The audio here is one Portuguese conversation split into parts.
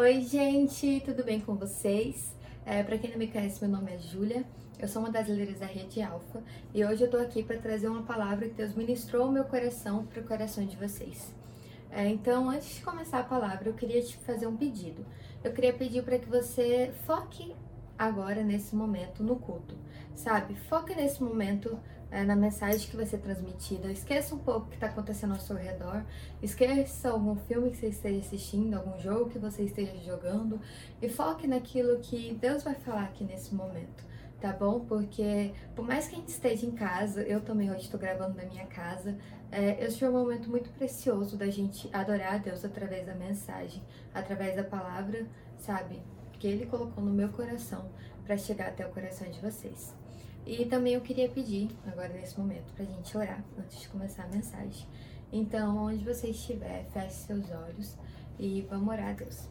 Oi, gente, tudo bem com vocês? É, para quem não me conhece, meu nome é Júlia, eu sou uma das líderes da Rede Alfa e hoje eu tô aqui para trazer uma palavra que Deus ministrou ao meu coração para o coração de vocês. É, então, antes de começar a palavra, eu queria te fazer um pedido. Eu queria pedir para que você foque agora, nesse momento, no culto, sabe? Foque nesse momento é, na mensagem que vai ser transmitida. Esqueça um pouco o que está acontecendo ao seu redor. Esqueça algum filme que você esteja assistindo, algum jogo que você esteja jogando. E foque naquilo que Deus vai falar aqui nesse momento tá bom? Porque por mais que a gente esteja em casa, eu também hoje estou gravando na minha casa, é, esse é um momento muito precioso da gente adorar a Deus através da mensagem, através da palavra, sabe? Que Ele colocou no meu coração para chegar até o coração de vocês. E também eu queria pedir, agora nesse momento, para a gente orar antes de começar a mensagem. Então, onde você estiver, feche seus olhos e vamos orar a Deus.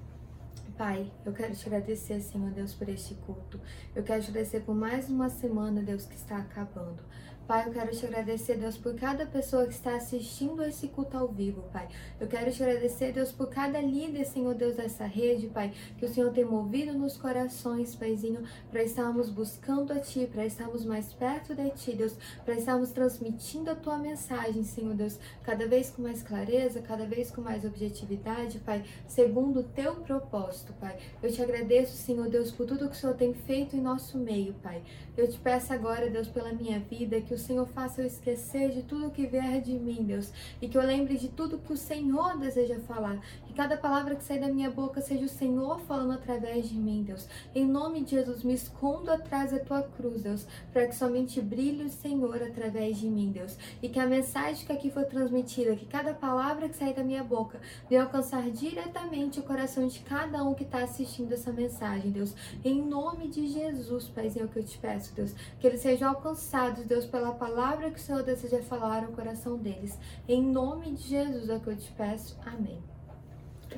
Pai, eu quero te agradecer, Senhor Deus, por este culto. Eu quero te agradecer por mais uma semana, Deus, que está acabando. Pai, eu quero te agradecer, Deus, por cada pessoa que está assistindo esse culto ao vivo, Pai. Eu quero te agradecer, Deus, por cada líder, Senhor Deus, dessa rede, Pai, que o Senhor tem movido nos corações, Paizinho, para estarmos buscando a Ti, para estarmos mais perto de Ti, Deus, para estarmos transmitindo a Tua mensagem, Senhor Deus, cada vez com mais clareza, cada vez com mais objetividade, Pai, segundo o Teu propósito, Pai. Eu te agradeço, Senhor Deus, por tudo que o Senhor tem feito em nosso meio, Pai. Eu te peço agora, Deus, pela minha vida, que o Senhor faça eu esquecer de tudo que vier de mim, Deus, e que eu lembre de tudo que o Senhor deseja falar. Que cada palavra que sai da minha boca seja o Senhor falando através de mim, Deus. Em nome de Jesus, me escondo atrás da tua cruz, Deus, para que somente brilhe o Senhor através de mim, Deus. E que a mensagem que aqui foi transmitida, que cada palavra que sai da minha boca venha alcançar diretamente o coração de cada um que está assistindo essa mensagem, Deus. Em nome de Jesus, Paizinho, é o que eu te peço, Deus. Que eles sejam alcançados, Deus, pela a palavra que o Senhor deseja falar ao coração deles. Em nome de Jesus é que eu te peço. Amém.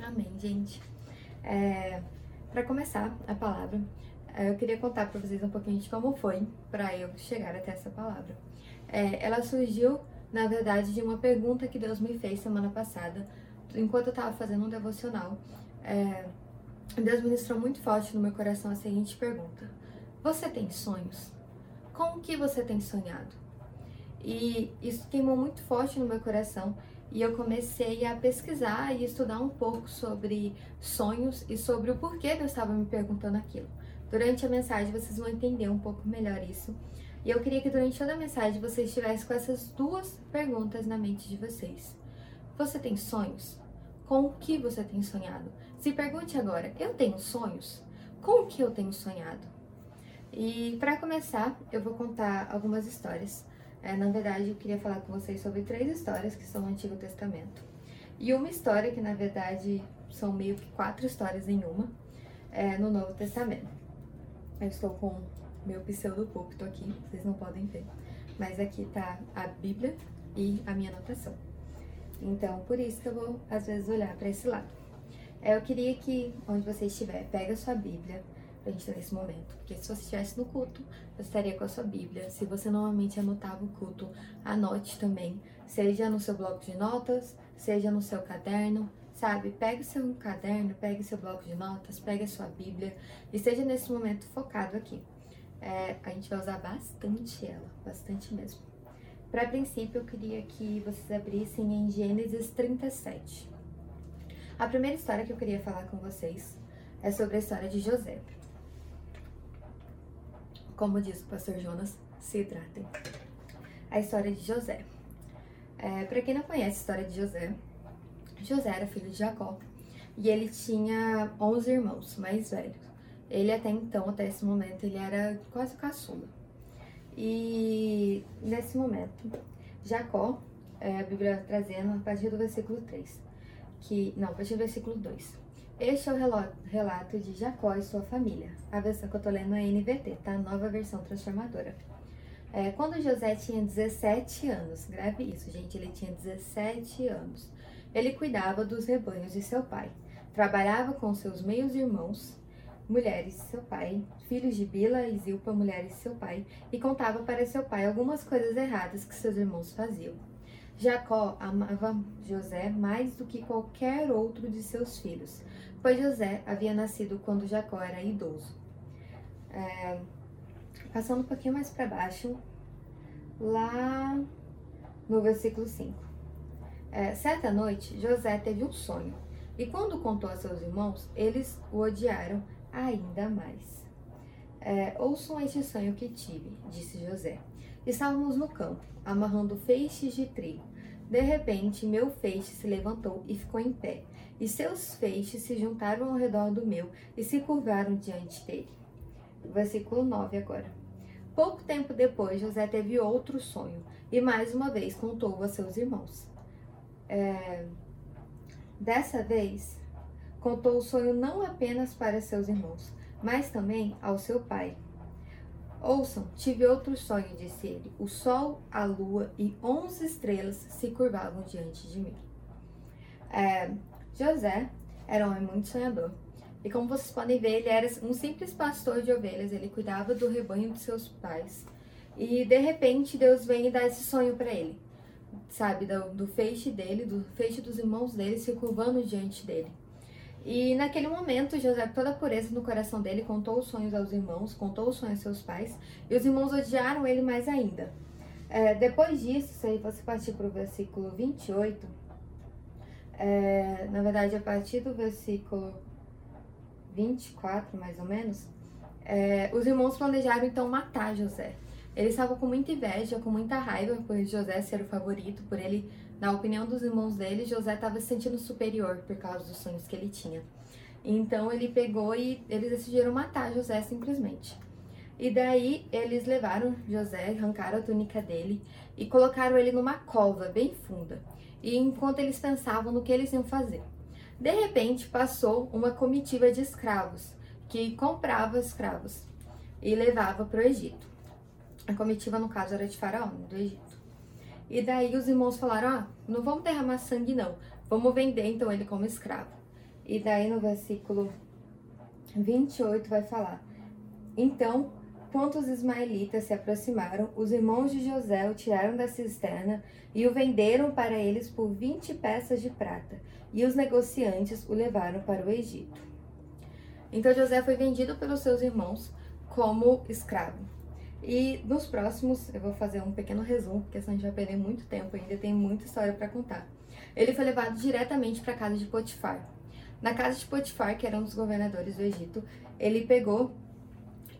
Amém, gente. É, para começar a palavra, é, eu queria contar para vocês um pouquinho de como foi para eu chegar até essa palavra. É, ela surgiu, na verdade, de uma pergunta que Deus me fez semana passada, enquanto eu estava fazendo um devocional. É, Deus ministrou muito forte no meu coração a seguinte pergunta: Você tem sonhos? Com o que você tem sonhado? E isso queimou muito forte no meu coração. E eu comecei a pesquisar e estudar um pouco sobre sonhos e sobre o porquê Deus estava me perguntando aquilo. Durante a mensagem vocês vão entender um pouco melhor isso. E eu queria que durante toda a mensagem vocês estivessem com essas duas perguntas na mente de vocês. Você tem sonhos? Com o que você tem sonhado? Se pergunte agora, eu tenho sonhos? Com o que eu tenho sonhado? E para começar, eu vou contar algumas histórias é, na verdade, eu queria falar com vocês sobre três histórias que são no Antigo Testamento. E uma história que, na verdade, são meio que quatro histórias em uma, é, no Novo Testamento. Eu estou com meu pseudo aqui, vocês não podem ver. Mas aqui tá a Bíblia e a minha anotação. Então, por isso que eu vou, às vezes, olhar para esse lado. É, eu queria que, onde você estiver, pega a sua Bíblia, pra gente estar nesse momento. Porque se você estivesse no culto, você estaria com a sua Bíblia. Se você normalmente anotava o culto, anote também. Seja no seu bloco de notas, seja no seu caderno, sabe? Pegue seu caderno, pegue seu bloco de notas, pegue a sua Bíblia e esteja nesse momento focado aqui. É, a gente vai usar bastante ela, bastante mesmo. Para princípio, eu queria que vocês abrissem em Gênesis 37. A primeira história que eu queria falar com vocês é sobre a história de José. Como diz o pastor Jonas, se hidratem. A história de José. É, Para quem não conhece a história de José, José era filho de Jacó e ele tinha 11 irmãos mais velhos. Ele até então, até esse momento, ele era quase caçula. E nesse momento, Jacó, é, a Bíblia trazendo a partir do versículo 3, que, não, a partir do versículo 2, este é o relato de Jacó e sua família. A versão que eu tô lendo é NVT, tá? Nova versão transformadora. É, quando José tinha 17 anos, grave isso, gente, ele tinha 17 anos. Ele cuidava dos rebanhos de seu pai, trabalhava com seus meios irmãos, mulheres de seu pai, filhos de Bila e Zilpa, mulheres de seu pai, e contava para seu pai algumas coisas erradas que seus irmãos faziam. Jacó amava José mais do que qualquer outro de seus filhos, pois José havia nascido quando Jacó era idoso. É, passando um pouquinho mais para baixo, lá no versículo 5. É, certa noite, José teve um sonho, e quando contou a seus irmãos, eles o odiaram ainda mais. É, Ouçam este sonho que tive, disse José. Estávamos no campo, amarrando feixes de trigo. De repente, meu feixe se levantou e ficou em pé, e seus feixes se juntaram ao redor do meu e se curvaram diante dele. Versículo 9 agora. Pouco tempo depois, José teve outro sonho e mais uma vez contou a seus irmãos. É... Dessa vez, contou o sonho não apenas para seus irmãos, mas também ao seu pai. Ouçam, tive outro sonho, disse ele. O sol, a lua e onze estrelas se curvavam diante de mim. É, José era um homem muito sonhador. E como vocês podem ver, ele era um simples pastor de ovelhas, ele cuidava do rebanho de seus pais. E de repente Deus vem e dá esse sonho para ele, sabe, do, do, feixe dele, do feixe dos irmãos dele se curvando diante dele. E naquele momento, José, toda a pureza no coração dele, contou os sonhos aos irmãos, contou os sonhos aos seus pais, e os irmãos odiaram ele mais ainda. É, depois disso, se você partir para o versículo 28, é, na verdade, a partir do versículo 24, mais ou menos, é, os irmãos planejaram então matar José. Eles estavam com muita inveja, com muita raiva por José ser o favorito, por ele, na opinião dos irmãos dele, José estava se sentindo superior por causa dos sonhos que ele tinha. Então ele pegou e eles decidiram matar José simplesmente. E daí eles levaram José, arrancaram a túnica dele e colocaram ele numa cova bem funda. E enquanto eles pensavam no que eles iam fazer, de repente passou uma comitiva de escravos que comprava escravos e levava para o Egito. A comitiva, no caso, era de Faraó, do Egito. E daí os irmãos falaram: ah, não vamos derramar sangue, não. Vamos vender então ele como escravo. E daí no versículo 28 vai falar: Então, quando os ismaelitas se aproximaram, os irmãos de José o tiraram da cisterna e o venderam para eles por 20 peças de prata e os negociantes o levaram para o Egito. Então José foi vendido pelos seus irmãos como escravo. E nos próximos, eu vou fazer um pequeno resumo, porque senão a gente vai perder muito tempo ainda, tem muita história para contar. Ele foi levado diretamente para a casa de Potifar. Na casa de Potifar, que era um dos governadores do Egito, ele pegou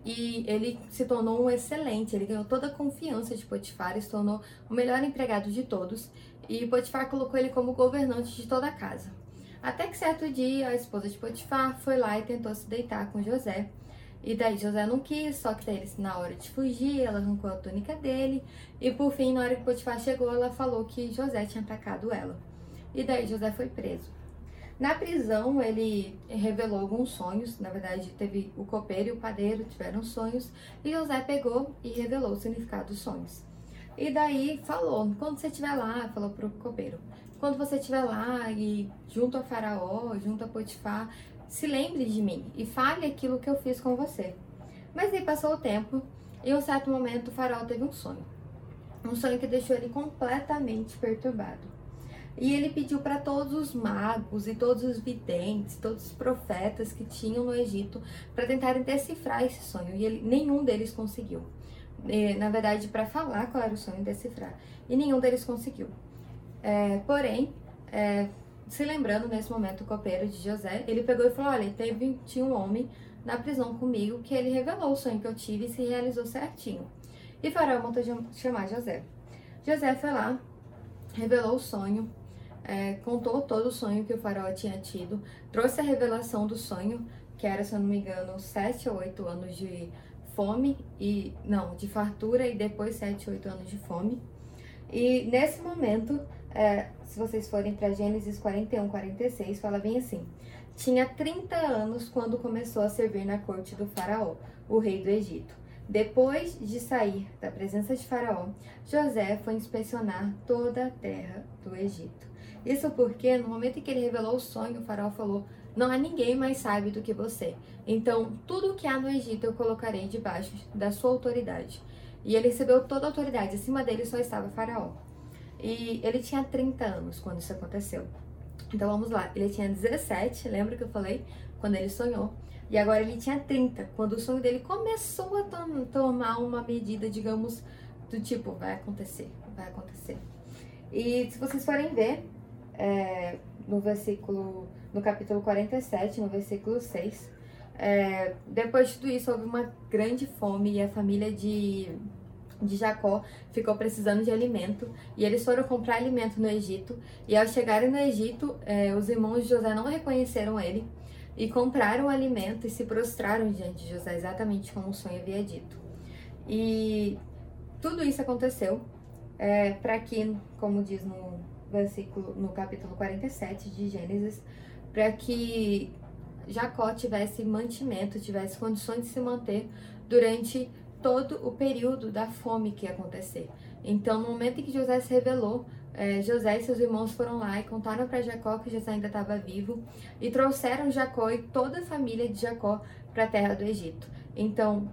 e ele se tornou um excelente, ele ganhou toda a confiança de Potifar, se tornou o melhor empregado de todos e Potifar colocou ele como governante de toda a casa. Até que certo dia a esposa de Potifar foi lá e tentou se deitar com José. E daí José não quis, só que daí na hora de fugir, ela arrancou a túnica dele. E por fim, na hora que Potifar chegou, ela falou que José tinha atacado ela. E daí José foi preso. Na prisão, ele revelou alguns sonhos. Na verdade, teve o copeiro e o padeiro tiveram sonhos. E José pegou e revelou o significado dos sonhos. E daí falou, quando você estiver lá, falou pro copeiro, quando você estiver lá e junto a Faraó, junto a Potifar, se lembre de mim e fale aquilo que eu fiz com você. Mas aí passou o tempo e em um certo momento o Faraó teve um sonho. Um sonho que deixou ele completamente perturbado. E ele pediu para todos os magos e todos os videntes, todos os profetas que tinham no Egito para tentarem decifrar esse sonho. E ele, nenhum deles conseguiu na verdade, para falar qual era o sonho e decifrar. E nenhum deles conseguiu. É, porém, é, se lembrando nesse momento o copeiro de José, ele pegou e falou: Olha, teve, tinha um homem na prisão comigo que ele revelou o sonho que eu tive e se realizou certinho. E Faraó mandou chamar José. José foi lá, revelou o sonho, é, contou todo o sonho que o faraó tinha tido, trouxe a revelação do sonho, que era, se eu não me engano, sete ou oito anos de fome e não, de fartura e depois 7, 8 anos de fome. E nesse momento, é, se vocês forem para Gênesis 41, 46, fala bem assim: tinha 30 anos quando começou a servir na corte do Faraó, o rei do Egito. Depois de sair da presença de Faraó, José foi inspecionar toda a terra do Egito. Isso porque, no momento em que ele revelou o sonho, o Faraó falou: não há ninguém mais sábio do que você. Então, tudo o que há no Egito eu colocarei debaixo da sua autoridade. E ele recebeu toda a autoridade, acima dele só estava Faraó. E ele tinha 30 anos quando isso aconteceu. Então vamos lá, ele tinha 17, lembra que eu falei? Quando ele sonhou. E agora ele tinha 30, quando o sonho dele começou a tom tomar uma medida, digamos, do tipo, vai acontecer, vai acontecer. E se vocês forem ver, é, no versículo, no capítulo 47, no versículo 6, é, depois de tudo isso, houve uma grande fome e a família de de Jacó ficou precisando de alimento e eles foram comprar alimento no Egito. E ao chegarem no Egito, eh, os irmãos de José não reconheceram ele e compraram alimento e se prostraram diante de José, exatamente como o sonho havia dito. E tudo isso aconteceu é, para que, como diz no versículo, no capítulo 47 de Gênesis, para que Jacó tivesse mantimento, tivesse condições de se manter durante todo o período da fome que ia acontecer. Então, no momento em que José se revelou, é, José e seus irmãos foram lá e contaram para Jacó que José ainda estava vivo e trouxeram Jacó e toda a família de Jacó para a terra do Egito. Então,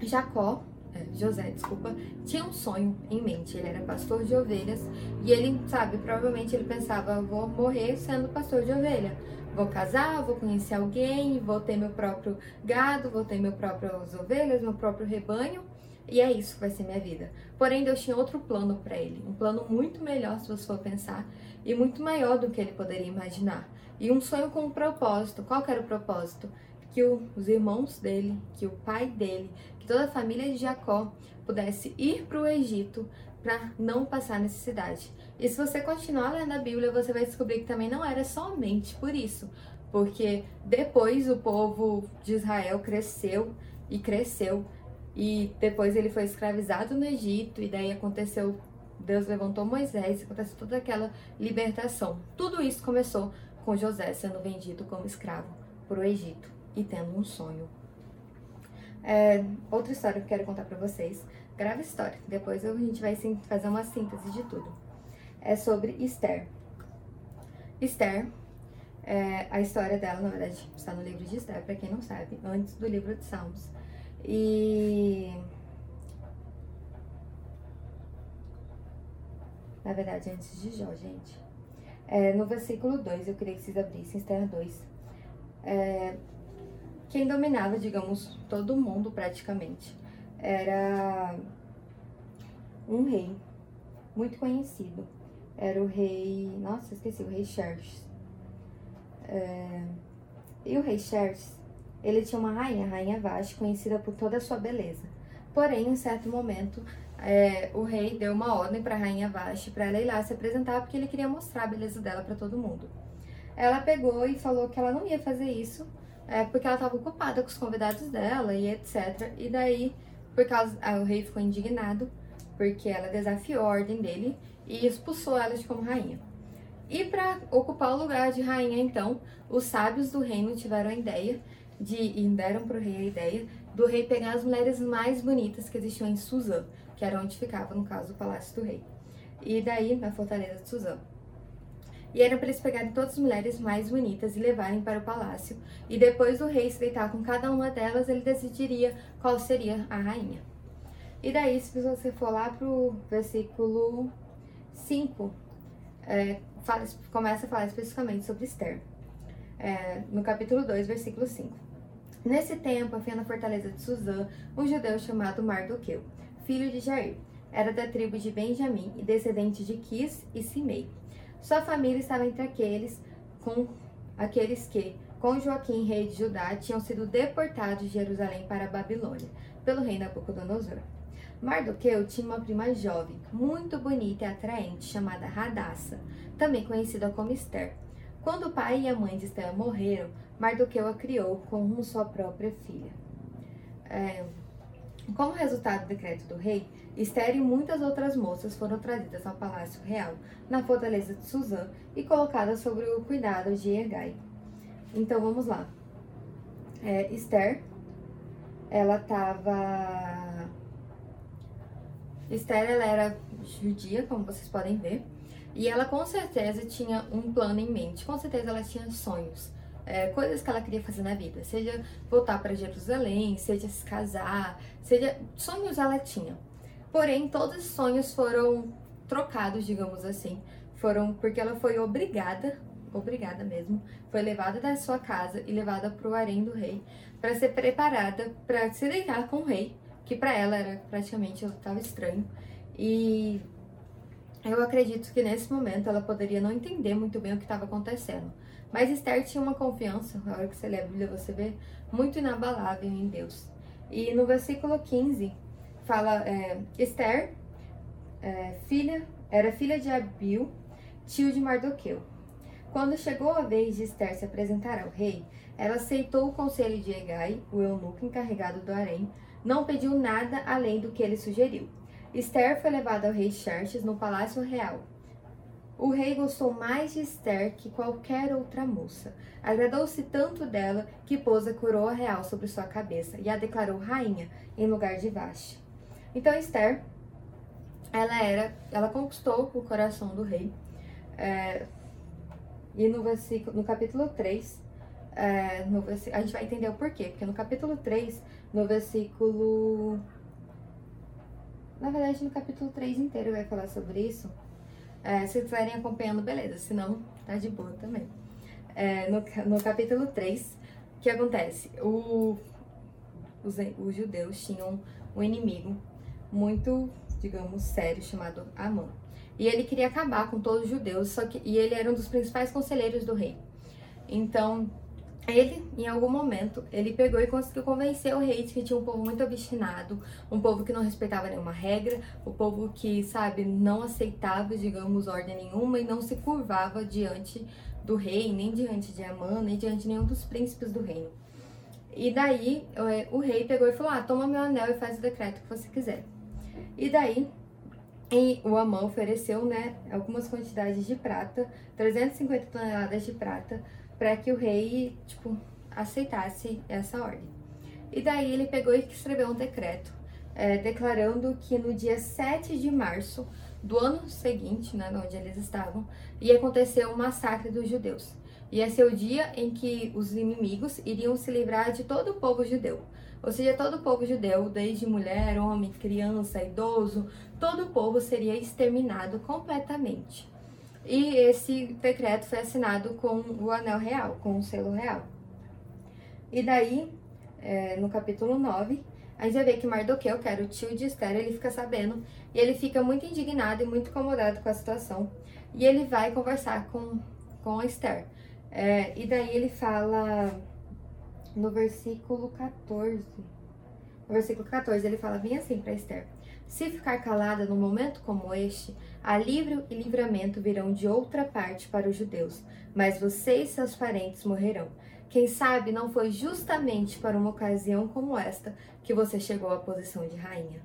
Jacó, é, José, desculpa, tinha um sonho em mente. Ele era pastor de ovelhas e ele, sabe, provavelmente ele pensava: vou morrer sendo pastor de ovelha vou casar, vou conhecer alguém, vou ter meu próprio gado, vou ter meu próprias ovelhas, meu próprio rebanho. E é isso que vai ser minha vida. Porém, Deus tinha outro plano para ele, um plano muito melhor se você for pensar e muito maior do que ele poderia imaginar. E um sonho com um propósito. Qual era o propósito? Que os irmãos dele, que o pai dele, que toda a família de Jacó pudesse ir para o Egito para não passar necessidade. E se você continuar lendo a Bíblia, você vai descobrir que também não era somente por isso, porque depois o povo de Israel cresceu e cresceu, e depois ele foi escravizado no Egito, e daí aconteceu, Deus levantou Moisés, aconteceu toda aquela libertação. Tudo isso começou com José sendo vendido como escravo para o Egito e tendo um sonho. É, outra história que eu quero contar para vocês grave história. Depois a gente vai fazer uma síntese de tudo. É sobre Esther. Esther, é, a história dela, na verdade, está no livro de Esther, para quem não sabe, antes do livro de Salmos. E. Na verdade, antes de Jó, gente. É, no versículo 2, eu queria que vocês abrissem Esther 2. É, quem dominava, digamos, todo mundo praticamente era um rei muito conhecido. Era o rei. Nossa, esqueci, o rei Xerxes. É, e o rei Xerxes, ele tinha uma rainha, a rainha Vashti, conhecida por toda a sua beleza. Porém, em certo momento, é, o rei deu uma ordem para a rainha Vashti para ela ir lá se apresentar porque ele queria mostrar a beleza dela para todo mundo. Ela pegou e falou que ela não ia fazer isso é, porque ela estava ocupada com os convidados dela e etc. E daí por causa, o rei ficou indignado porque ela desafiou a ordem dele e expulsou ela de como rainha. E para ocupar o lugar de rainha, então, os sábios do reino tiveram a ideia de e deram para o rei a ideia do rei pegar as mulheres mais bonitas que existiam em Suzã, que era onde ficava, no caso, o palácio do rei. E daí, na fortaleza de Suzã. E era para eles pegarem todas as mulheres mais bonitas e levarem para o palácio. E depois do rei se deitar com cada uma delas, ele decidiria qual seria a rainha. E daí, se você for lá pro versículo 5, é, fala, começa a falar especificamente sobre Esther. É, no capítulo 2, versículo 5. Nesse tempo, havia na fortaleza de Suzã um judeu chamado Mardoqueu, filho de Jair. Era da tribo de Benjamim e descendente de Quis e Simei. Sua família estava entre aqueles com aqueles que, com Joaquim, rei de Judá, tinham sido deportados de Jerusalém para a Babilônia, pelo rei Nabucodonosor. Mardoqueu tinha uma prima jovem, muito bonita e atraente, chamada Radassa, também conhecida como Esther. Quando o pai e a mãe de Esther morreram, Mardoqueu a criou como sua própria filha. É, como resultado do decreto do rei, Esther e muitas outras moças foram trazidas ao palácio real, na fortaleza de Suzã, e colocadas sobre o cuidado de Ergai. Então vamos lá. É, Esther, ela estava. Esther, ela era judia, como vocês podem ver, e ela com certeza tinha um plano em mente, com certeza ela tinha sonhos é, coisas que ela queria fazer na vida, seja voltar para Jerusalém, seja se casar, seja sonhos ela tinha. Porém, todos os sonhos foram trocados, digamos assim. Foram porque ela foi obrigada, obrigada mesmo, foi levada da sua casa e levada para o harém do rei para ser preparada para se deitar com o rei, que para ela era praticamente ela estava estranho. E eu acredito que nesse momento ela poderia não entender muito bem o que estava acontecendo. Mas Esther tinha uma confiança, na hora que você lê a Bíblia, você vê, muito inabalável em Deus. E no versículo 15, fala: é, Esther, é, filha, era filha de Abil, tio de Mardoqueu. Quando chegou a vez de Esther se apresentar ao rei, ela aceitou o conselho de Egai, o eunuco encarregado do harém, não pediu nada além do que ele sugeriu. Esther foi levada ao rei Xerxes no palácio real. O rei gostou mais de Esther que qualquer outra moça. Agradou-se tanto dela que pôs a coroa real sobre sua cabeça e a declarou rainha em lugar de Vashti. Então Esther, ela era, ela conquistou o coração do rei. É, e no versículo, no capítulo 3, é, no a gente vai entender o porquê, porque no capítulo 3, no versículo. Na verdade, no capítulo 3 inteiro vai falar sobre isso. É, se estiverem acompanhando, beleza, senão tá de boa também. É, no, no capítulo 3, o que acontece? O, os, os judeus tinham um inimigo muito, digamos, sério chamado Amã. E ele queria acabar com todos os judeus, só que e ele era um dos principais conselheiros do rei. Então, ele, em algum momento, ele pegou e conseguiu convencer o rei de que tinha um povo muito obstinado, um povo que não respeitava nenhuma regra, o um povo que, sabe, não aceitava, digamos, ordem nenhuma e não se curvava diante do rei, nem diante de Amã, nem diante de nenhum dos príncipes do reino. E daí, é, o rei pegou e falou: Ah, toma meu anel e faz o decreto que você quiser. E daí, e o Amã ofereceu, né, algumas quantidades de prata, 350 toneladas de prata, para que o rei, tipo, aceitasse essa ordem. E daí ele pegou e escreveu um decreto, é, declarando que no dia 7 de março do ano seguinte, né, onde eles estavam, ia acontecer um massacre dos judeus. Ia ser o dia em que os inimigos iriam se livrar de todo o povo judeu. Ou seja, todo o povo judeu, desde mulher, homem, criança, idoso, todo o povo seria exterminado completamente. E esse decreto foi assinado com o anel real, com o selo real. E daí, é, no capítulo 9, a gente vai ver que Mardoqueu, que era o tio de Esther, ele fica sabendo e ele fica muito indignado e muito incomodado com a situação. E ele vai conversar com, com Esther. É, e daí ele fala no versículo 14. No versículo 14, ele fala bem assim para Esther: Se ficar calada num momento como este, alívio e livramento virão de outra parte para os judeus, mas você e seus parentes morrerão. Quem sabe não foi justamente para uma ocasião como esta que você chegou à posição de rainha.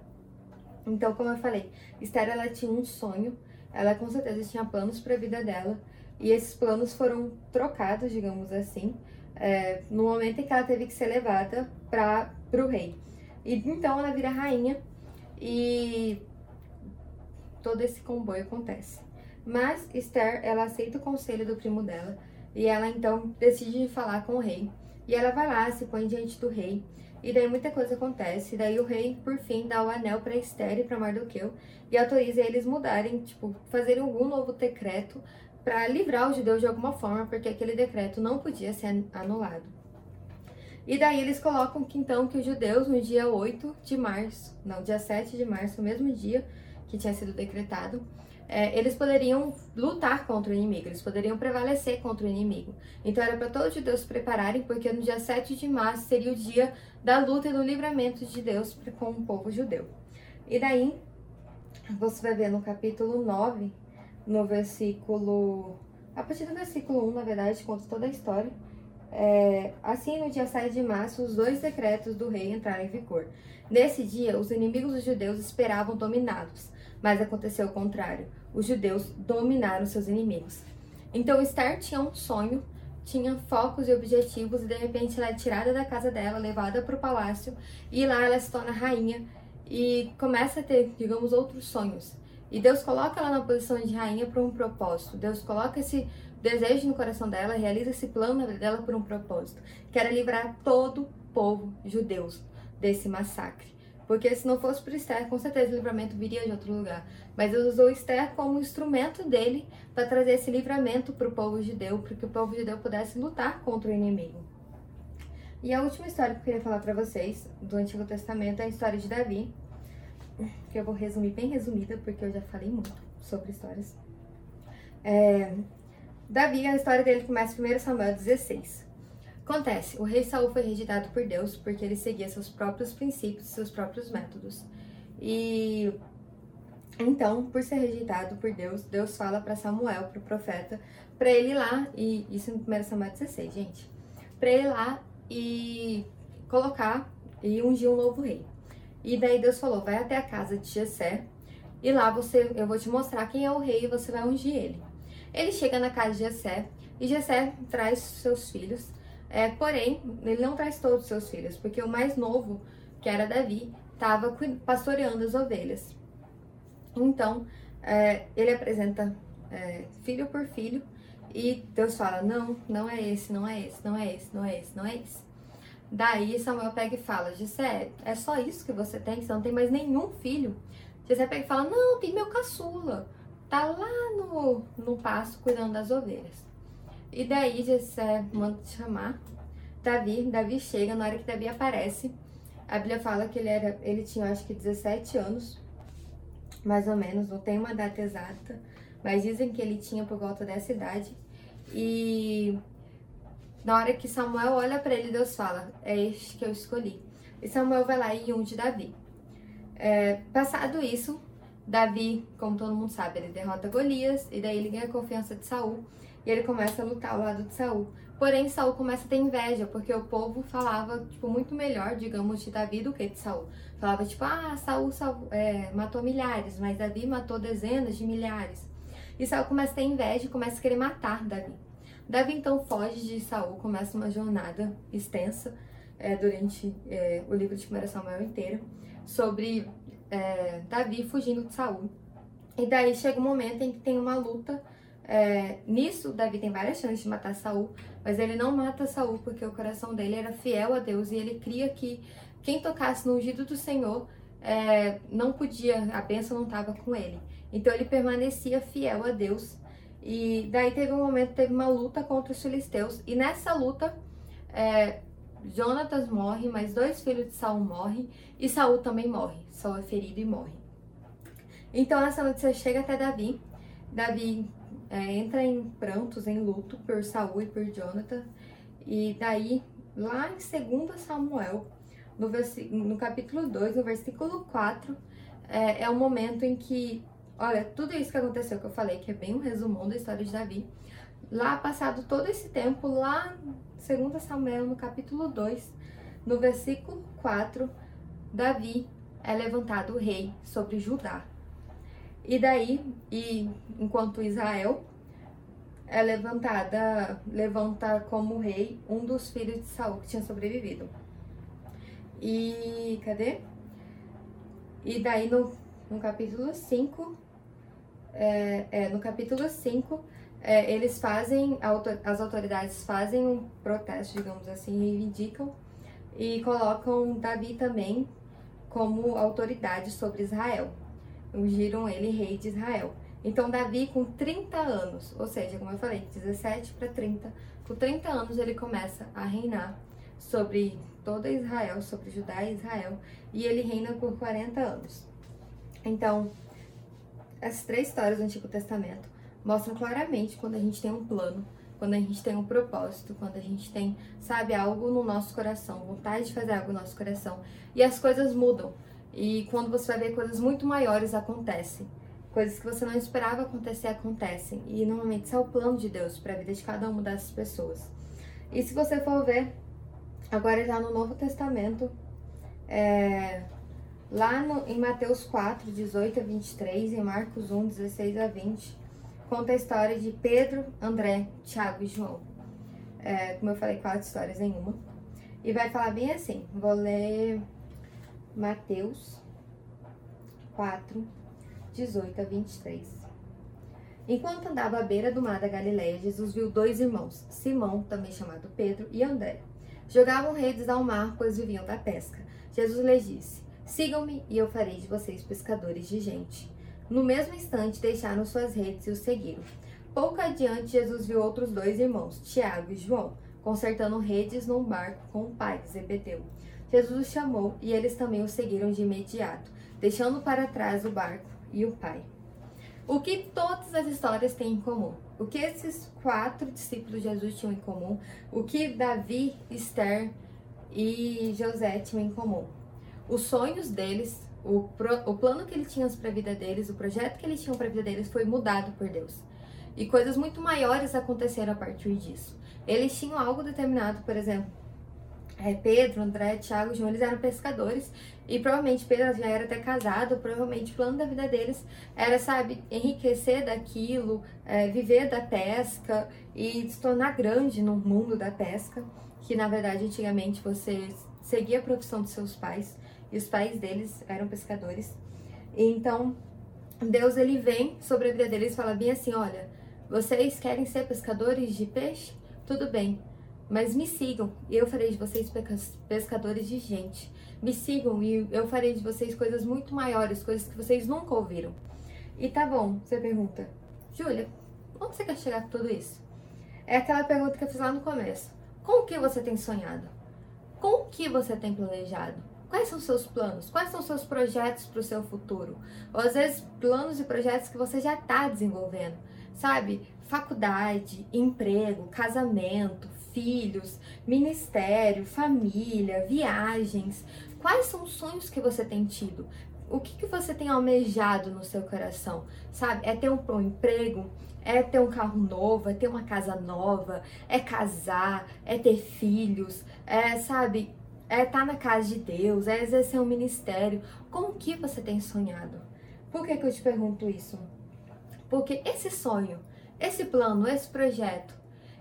Então, como eu falei, Esther ela tinha um sonho, ela com certeza tinha planos para a vida dela, e esses planos foram trocados, digamos assim, é, no momento em que ela teve que ser levada para o rei. E então ela vira rainha e todo esse comboio acontece. Mas Esther, ela aceita o conselho do primo dela e ela então decide falar com o rei. E ela vai lá, se põe diante do rei. E daí muita coisa acontece. E daí o rei, por fim, dá o anel para Esther e para Mardoqueu e autoriza eles mudarem, tipo, fazerem algum novo decreto para livrar os judeus de alguma forma, porque aquele decreto não podia ser anulado. E daí eles colocam que então que os judeus no dia 8 de março, não, dia 7 de março, o mesmo dia que tinha sido decretado, é, eles poderiam lutar contra o inimigo, eles poderiam prevalecer contra o inimigo. Então era para todos os judeus se prepararem, porque no dia 7 de março seria o dia da luta e do livramento de Deus com o povo judeu. E daí, você vai ver no capítulo 9, no versículo. A partir do versículo 1, na verdade, conta toda a história. É, assim, no dia 7 de março, os dois decretos do rei entraram em vigor. Nesse dia, os inimigos dos judeus esperavam dominá-los, mas aconteceu o contrário. Os judeus dominaram seus inimigos. Então, Esther tinha um sonho, tinha focos e objetivos, e de repente ela é tirada da casa dela, levada para o palácio, e lá ela se torna rainha e começa a ter, digamos, outros sonhos. E Deus coloca ela na posição de rainha por um propósito. Deus coloca esse desejo no coração dela, realiza esse plano dela por um propósito, que era livrar todo o povo judeu desse massacre. Porque se não fosse por Esther, com certeza o livramento viria de outro lugar. Mas Deus usou Esther como instrumento dele para trazer esse livramento para o povo judeu, para que o povo judeu pudesse lutar contra o inimigo. E a última história que eu queria falar para vocês do Antigo Testamento é a história de Davi, que eu vou resumir bem resumida, porque eu já falei muito sobre histórias. É, Davi, a história dele começa em 1 Samuel 16. Acontece, o rei Saul foi rejeitado por Deus porque ele seguia seus próprios princípios, seus próprios métodos. E então, por ser rejeitado por Deus, Deus fala para Samuel, para o profeta, para ele ir lá, e isso em 1 Samuel 16, gente, para ele ir lá e colocar e ungir um novo rei. E daí Deus falou: vai até a casa de Jessé, e lá você, eu vou te mostrar quem é o rei e você vai ungir ele. Ele chega na casa de Jessé, e Jessé traz seus filhos, é, porém, ele não traz todos os seus filhos, porque o mais novo, que era Davi, estava pastoreando as ovelhas. Então, é, ele apresenta é, filho por filho e Deus fala: Não, não é esse, não é esse, não é esse, não é esse, não é esse. Daí Samuel pega e fala: Gissé, é só isso que você tem? Você não tem mais nenhum filho? Gissé pega e fala: Não, tem meu caçula. Tá lá no, no pasto cuidando das ovelhas. E daí Jessé manda chamar Davi. Davi chega, na hora que Davi aparece, a Bíblia fala que ele, era, ele tinha acho que 17 anos, mais ou menos, não tem uma data exata, mas dizem que ele tinha por volta dessa idade. E na hora que Samuel olha para ele, Deus fala: É este que eu escolhi. E Samuel vai lá e unge Davi. É, passado isso, Davi, como todo mundo sabe, ele derrota Golias e daí ele ganha a confiança de Saul e ele começa a lutar ao lado de Saul. Porém, Saul começa a ter inveja, porque o povo falava, tipo, muito melhor, digamos, de Davi do que de Saul. Falava, tipo, ah, Saul, Saul é, matou milhares, mas Davi matou dezenas de milhares. E Saul começa a ter inveja e começa a querer matar Davi. Davi então foge de Saul, começa uma jornada extensa é, durante é, o livro de 1 Samuel inteiro, sobre é, Davi fugindo de Saul. E daí chega um momento em que tem uma luta é, nisso, Davi tem várias chances de matar Saul, mas ele não mata Saul porque o coração dele era fiel a Deus e ele cria que quem tocasse no ungido do Senhor é, não podia, a bênção não estava com ele. Então ele permanecia fiel a Deus. E daí teve um momento, teve uma luta contra os filisteus. E nessa luta, é, Jonatas morre, mas dois filhos de Saul morrem. E Saul também morre. Saul é ferido e morre. Então essa notícia chega até Davi. Davi é, entra em prantos, em luto por Saul e por Jonathan. E daí, lá em 2 Samuel, no, no capítulo 2, no versículo 4, é, é o momento em que, olha, tudo isso que aconteceu que eu falei, que é bem um resumão da história de Davi. Lá, passado todo esse tempo, lá em 2 Samuel, no capítulo 2, no versículo 4, Davi é levantado rei sobre Judá. E daí, e enquanto Israel é levantada, levanta como rei um dos filhos de Saul que tinha sobrevivido. E cadê? E daí no, no capítulo 5, é, é, no capítulo 5, é, eles fazem, as autoridades fazem um protesto, digamos assim, reivindicam e colocam Davi também como autoridade sobre Israel ungiram ele rei de Israel. Então, Davi, com 30 anos, ou seja, como eu falei, 17 para 30, com 30 anos ele começa a reinar sobre toda Israel, sobre Judá e Israel, e ele reina por 40 anos. Então, essas três histórias do Antigo Testamento mostram claramente quando a gente tem um plano, quando a gente tem um propósito, quando a gente tem, sabe, algo no nosso coração, vontade de fazer algo no nosso coração, e as coisas mudam. E quando você vai ver coisas muito maiores acontecem. Coisas que você não esperava acontecer acontecem. E normalmente isso é o plano de Deus para a vida de cada uma dessas pessoas. E se você for ver, agora já no Novo Testamento, é, lá no, em Mateus 4, 18 a 23, em Marcos 1, 16 a 20, conta a história de Pedro, André, Tiago e João. É, como eu falei, quatro histórias em uma. E vai falar bem assim, vou ler Mateus 4, 18 a 23. Enquanto andava à beira do mar da Galileia, Jesus viu dois irmãos, Simão, também chamado Pedro, e André. Jogavam redes ao mar, pois viviam da pesca. Jesus lhes disse: Sigam-me e eu farei de vocês pescadores de gente. No mesmo instante, deixaram suas redes e o seguiram. Pouco adiante, Jesus viu outros dois irmãos, Tiago e João, consertando redes num barco com o pai, Zebedeu. Jesus os chamou e eles também o seguiram de imediato, deixando para trás o barco e o pai. O que todas as histórias têm em comum? O que esses quatro discípulos de Jesus tinham em comum? O que Davi, Esther e José tinham em comum? Os sonhos deles, o, pro, o plano que eles tinham para a vida deles, o projeto que eles tinham para a vida deles foi mudado por Deus. E coisas muito maiores aconteceram a partir disso. Eles tinham algo determinado, por exemplo, é, Pedro, André, Tiago, João, eles eram pescadores e provavelmente Pedro já era até casado, provavelmente o plano da vida deles era, sabe, enriquecer daquilo, é, viver da pesca e se tornar grande no mundo da pesca, que na verdade antigamente você seguia a profissão dos seus pais e os pais deles eram pescadores. Então, Deus ele vem sobre a vida deles e fala bem assim, olha, vocês querem ser pescadores de peixe? Tudo bem, mas me sigam e eu farei de vocês pescadores de gente. Me sigam e eu farei de vocês coisas muito maiores, coisas que vocês nunca ouviram. E tá bom, você pergunta, Júlia, onde você quer chegar com tudo isso? É aquela pergunta que eu fiz lá no começo. Com o que você tem sonhado? Com o que você tem planejado? Quais são seus planos? Quais são seus projetos para o seu futuro? Ou às vezes planos e projetos que você já está desenvolvendo, sabe? Faculdade, emprego, casamento, filhos, ministério, família, viagens. Quais são os sonhos que você tem tido? O que, que você tem almejado no seu coração? Sabe? É ter um, um emprego? É ter um carro novo? É ter uma casa nova? É casar? É ter filhos? É, sabe? É estar na casa de Deus? É exercer um ministério? Com o que você tem sonhado? Por que, que eu te pergunto isso? Porque esse sonho, esse plano, esse projeto,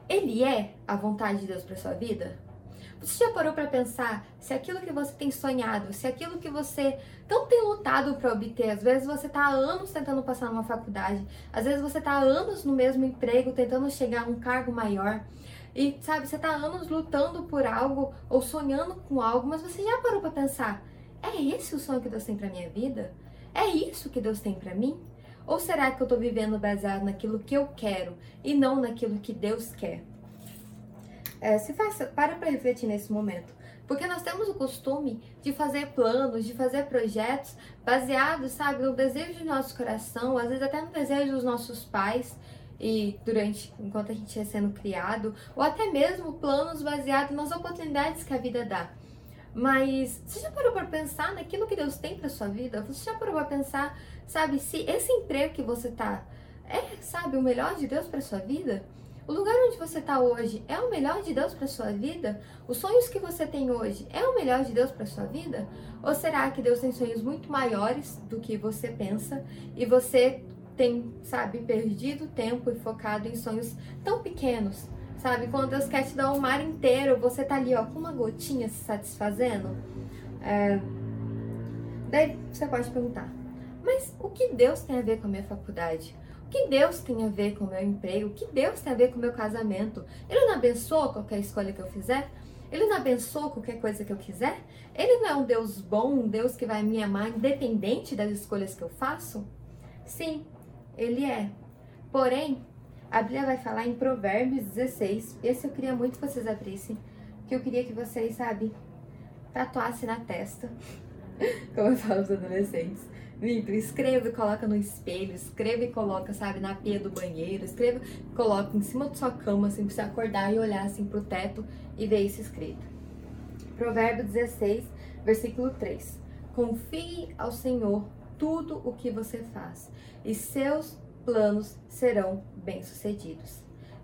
ele é a vontade de Deus para sua vida? Você já parou para pensar se aquilo que você tem sonhado, se aquilo que você não tem lutado para obter, às vezes você está há anos tentando passar numa faculdade, às vezes você está há anos no mesmo emprego tentando chegar a um cargo maior, e sabe, você há anos lutando por algo ou sonhando com algo, mas você já parou para pensar: é esse o sonho que Deus tem para minha vida? É isso que Deus tem para mim? Ou será que eu estou vivendo baseado naquilo que eu quero e não naquilo que Deus quer? É, se faça, para para refletir nesse momento. Porque nós temos o costume de fazer planos, de fazer projetos baseados, sabe, no desejo do nosso coração, às vezes até no desejo dos nossos pais e durante enquanto a gente é sendo criado, ou até mesmo planos baseados nas oportunidades que a vida dá. Mas você já parou para pensar naquilo que Deus tem para sua vida? Você já parou para pensar, sabe, se esse emprego que você tá é, sabe, o melhor de Deus para sua vida? O lugar onde você está hoje é o melhor de Deus para sua vida? Os sonhos que você tem hoje é o melhor de Deus para sua vida? Ou será que Deus tem sonhos muito maiores do que você pensa e você tem, sabe, perdido tempo e focado em sonhos tão pequenos? Sabe, quando Deus quer te dar o mar inteiro, você tá ali, ó, com uma gotinha se satisfazendo. É... Daí você pode perguntar, mas o que Deus tem a ver com a minha faculdade? O que Deus tem a ver com o meu emprego? O que Deus tem a ver com o meu casamento? Ele não abençoa qualquer escolha que eu fizer? Ele não abençoa qualquer coisa que eu quiser? Ele não é um Deus bom, um Deus que vai me amar independente das escolhas que eu faço? Sim, ele é. Porém, a Bíblia vai falar em Provérbios 16. Esse eu queria muito que vocês abrissem. Que eu queria que vocês, sabe, tatuassem na testa. Como eu falo aos adolescentes. Vitor, escreva e coloca no espelho, escreva e coloca, sabe, na pia do banheiro, escreva e coloca em cima da sua cama, assim, pra você acordar e olhar assim pro teto e ver isso escrito. Provérbio 16, versículo 3. Confie ao Senhor tudo o que você faz, e seus planos serão bem-sucedidos.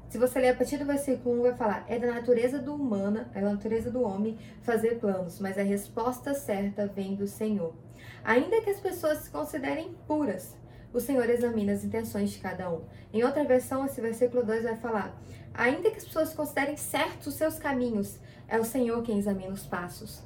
Se você ler a partir do versículo 1, vai falar: é da natureza do humana, é da natureza do homem fazer planos, mas a resposta certa vem do Senhor. Ainda que as pessoas se considerem puras, o Senhor examina as intenções de cada um. Em outra versão, esse versículo 2 vai falar: ainda que as pessoas considerem certos os seus caminhos, é o Senhor quem examina os passos.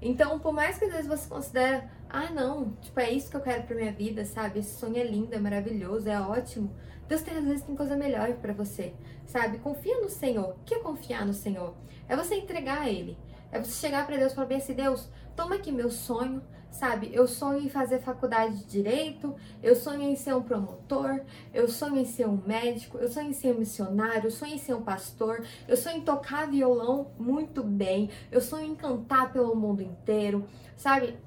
Então, por mais que às vezes você considere, ah, não, tipo, é isso que eu quero pra minha vida, sabe? Esse sonho é lindo, é maravilhoso, é ótimo. Deus tem, às vezes tem coisa melhor para você, sabe? Confia no Senhor. O que é confiar no Senhor? É você entregar a Ele. É você chegar para Deus e falar bem assim, Deus, toma aqui meu sonho, sabe? Eu sonho em fazer faculdade de direito, eu sonho em ser um promotor, eu sonho em ser um médico, eu sonho em ser um missionário, eu sonho em ser um pastor, eu sonho em tocar violão muito bem, eu sonho em cantar pelo mundo inteiro, sabe?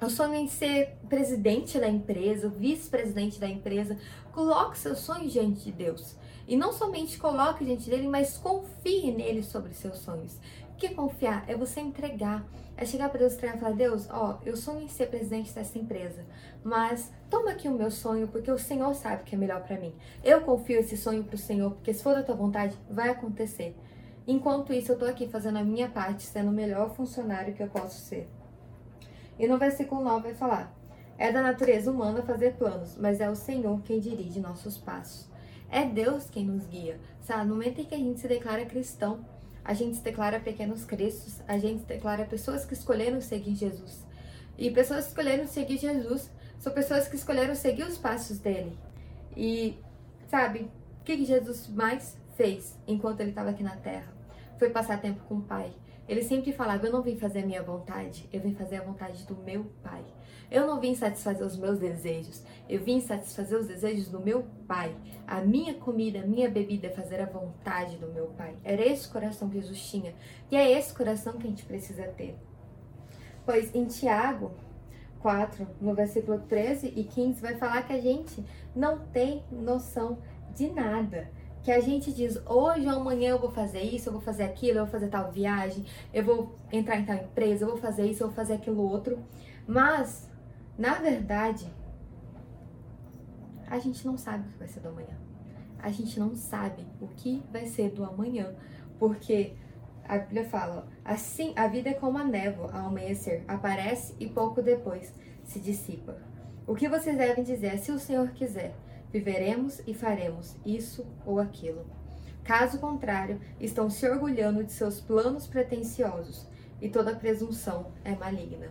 Eu sonho em ser presidente da empresa, vice-presidente da empresa. Coloque seus sonhos diante de Deus. E não somente coloque diante dele, mas confie nele sobre seus sonhos. O que é confiar? É você entregar. É chegar para Deus e falar: Deus, ó, eu sonho em ser presidente dessa empresa, mas toma aqui o meu sonho, porque o Senhor sabe o que é melhor para mim. Eu confio esse sonho pro Senhor, porque se for da tua vontade, vai acontecer. Enquanto isso, eu tô aqui fazendo a minha parte, sendo o melhor funcionário que eu posso ser. E no versículo 9 vai falar: É da natureza humana fazer planos, mas é o Senhor quem dirige nossos passos. É Deus quem nos guia. Sabe, no momento em que a gente se declara cristão, a gente se declara pequenos cristos, a gente se declara pessoas que escolheram seguir Jesus. E pessoas que escolheram seguir Jesus são pessoas que escolheram seguir os passos dele. E, sabe, o que Jesus mais fez enquanto ele estava aqui na terra? Foi passar tempo com o Pai. Ele sempre falava: Eu não vim fazer a minha vontade, eu vim fazer a vontade do meu Pai. Eu não vim satisfazer os meus desejos, eu vim satisfazer os desejos do meu Pai. A minha comida, a minha bebida é fazer a vontade do meu Pai. Era esse coração que Jesus tinha. E é esse coração que a gente precisa ter. Pois em Tiago 4, no versículo 13 e 15, vai falar que a gente não tem noção de nada que a gente diz hoje ou amanhã eu vou fazer isso, eu vou fazer aquilo, eu vou fazer tal viagem, eu vou entrar em tal empresa, eu vou fazer isso, eu vou fazer aquilo outro. Mas, na verdade, a gente não sabe o que vai ser do amanhã. A gente não sabe o que vai ser do amanhã, porque a Bíblia fala, assim, a vida é como a névoa ao amanhecer, aparece e pouco depois se dissipa. O que vocês devem dizer se o Senhor quiser, viveremos e faremos isso ou aquilo. Caso contrário, estão se orgulhando de seus planos pretensiosos e toda presunção é maligna.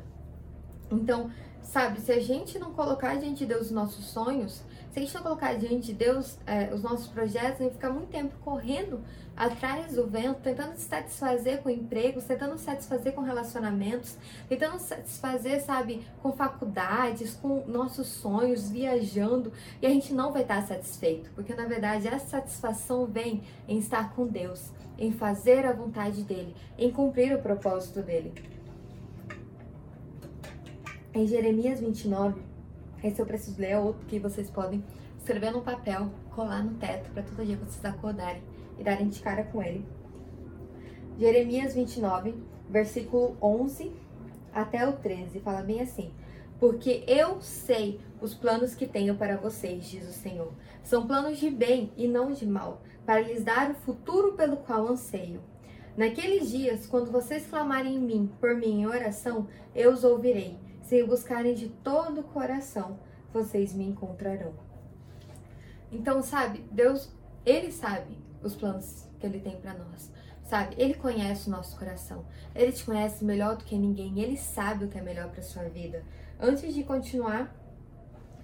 Então, sabe, se a gente não colocar diante de Deus os nossos sonhos, se a gente não colocar diante de Deus é, os nossos projetos, a gente ficar muito tempo correndo atrás do vento, tentando se satisfazer com empregos, tentando se satisfazer com relacionamentos, tentando se satisfazer, sabe, com faculdades, com nossos sonhos, viajando, e a gente não vai estar satisfeito, porque na verdade essa satisfação vem em estar com Deus, em fazer a vontade dele, em cumprir o propósito dele. Em Jeremias 29, esse eu preciso ler, é outro que vocês podem escrever no papel, colar no teto, para todo dia vocês acordarem e darem de cara com ele. Jeremias 29, versículo 11 até o 13, fala bem assim: Porque eu sei os planos que tenho para vocês, diz o Senhor. São planos de bem e não de mal, para lhes dar o futuro pelo qual anseio. Naqueles dias, quando vocês clamarem em mim, por mim em oração, eu os ouvirei. Se buscarem de todo o coração, vocês me encontrarão. Então, sabe, Deus, ele sabe os planos que ele tem para nós. Sabe? Ele conhece o nosso coração. Ele te conhece melhor do que ninguém. Ele sabe o que é melhor para sua vida. Antes de continuar,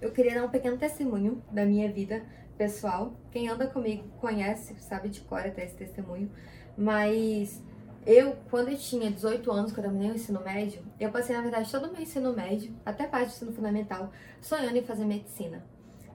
eu queria dar um pequeno testemunho da minha vida pessoal. Quem anda comigo conhece, sabe de cor até esse testemunho. Mas eu, quando eu tinha 18 anos, quando eu terminei o ensino médio, eu passei, na verdade, todo o meu ensino médio, até parte do ensino fundamental, sonhando em fazer medicina.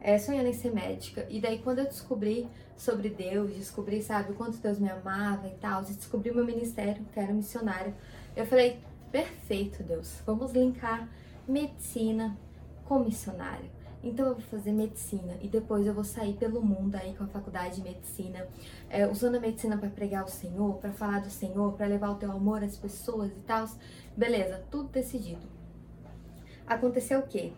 É, sonhando em ser médica. E daí, quando eu descobri sobre Deus, descobri, sabe, o quanto Deus me amava e tal, descobri o meu ministério, que era missionário, eu falei, perfeito, Deus, vamos linkar medicina com missionário. Então eu vou fazer medicina e depois eu vou sair pelo mundo aí com a faculdade de medicina, é, usando a medicina para pregar o Senhor, para falar do Senhor, para levar o teu amor às pessoas e tal. Beleza, tudo decidido. Aconteceu o quê?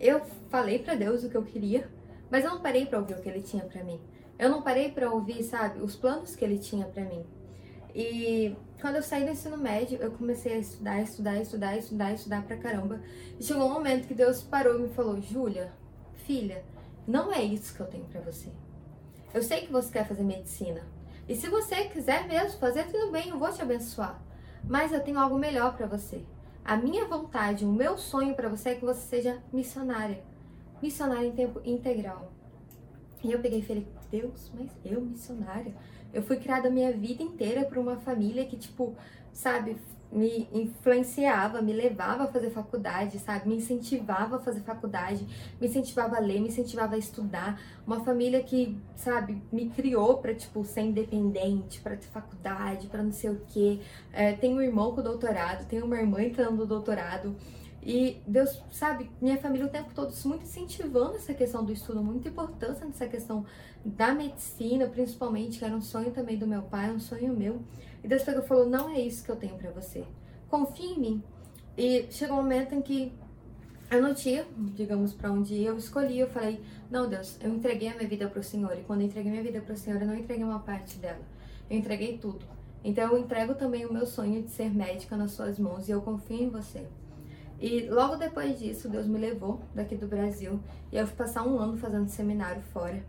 Eu falei para Deus o que eu queria, mas eu não parei para ouvir o que ele tinha para mim. Eu não parei para ouvir, sabe, os planos que ele tinha para mim. E quando eu saí do ensino médio, eu comecei a estudar, estudar, estudar, estudar, estudar pra caramba. E chegou um momento que Deus parou e me falou: Júlia, filha, não é isso que eu tenho para você. Eu sei que você quer fazer medicina. E se você quiser mesmo fazer, tudo bem, eu vou te abençoar. Mas eu tenho algo melhor para você. A minha vontade, o meu sonho para você é que você seja missionária. Missionária em tempo integral. E eu peguei e falei, Deus, mas eu missionária? Eu fui criada a minha vida inteira por uma família que, tipo, sabe, me influenciava, me levava a fazer faculdade, sabe? Me incentivava a fazer faculdade, me incentivava a ler, me incentivava a estudar. Uma família que, sabe, me criou para tipo ser independente, para ter faculdade, para não sei o quê. É, tenho um irmão com doutorado, tenho uma irmã entrando no doutorado. E Deus, sabe, minha família o tempo todo muito incentivando essa questão do estudo, muita importância nessa questão da medicina, principalmente, que era um sonho também do meu pai, um sonho meu. E Deus pegou e falou: Não é isso que eu tenho para você. Confie em mim. E chegou um momento em que eu não tinha, digamos, para onde ir, eu escolhi. Eu falei: Não, Deus, eu entreguei a minha vida para o Senhor. E quando eu entreguei minha vida para o Senhor, eu não entreguei uma parte dela. Eu entreguei tudo. Então eu entrego também o meu sonho de ser médica nas suas mãos e eu confio em você. E logo depois disso, Deus me levou daqui do Brasil e eu fui passar um ano fazendo seminário fora.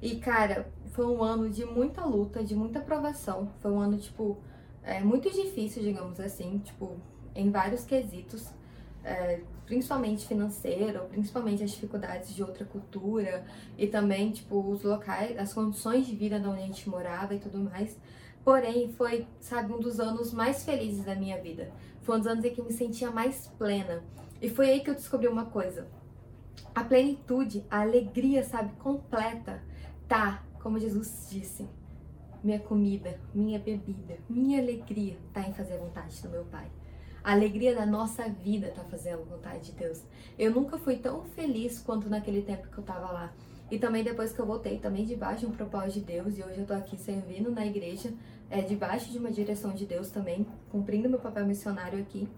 E cara, foi um ano de muita luta, de muita provação. Foi um ano, tipo, é, muito difícil, digamos assim, tipo, em vários quesitos. É, principalmente financeiro, principalmente as dificuldades de outra cultura e também, tipo, os locais, as condições de vida onde a gente morava e tudo mais. Porém, foi, sabe, um dos anos mais felizes da minha vida. Foi um dos anos em que eu me sentia mais plena. E foi aí que eu descobri uma coisa. A plenitude, a alegria, sabe, completa, tá, como Jesus disse, minha comida, minha bebida, minha alegria tá em fazer a vontade do meu Pai. A alegria da nossa vida tá fazendo a vontade de Deus. Eu nunca fui tão feliz quanto naquele tempo que eu tava lá. E também depois que eu voltei, também debaixo de um propósito de Deus, e hoje eu tô aqui servindo na igreja, é, debaixo de uma direção de Deus também, cumprindo meu papel missionário aqui.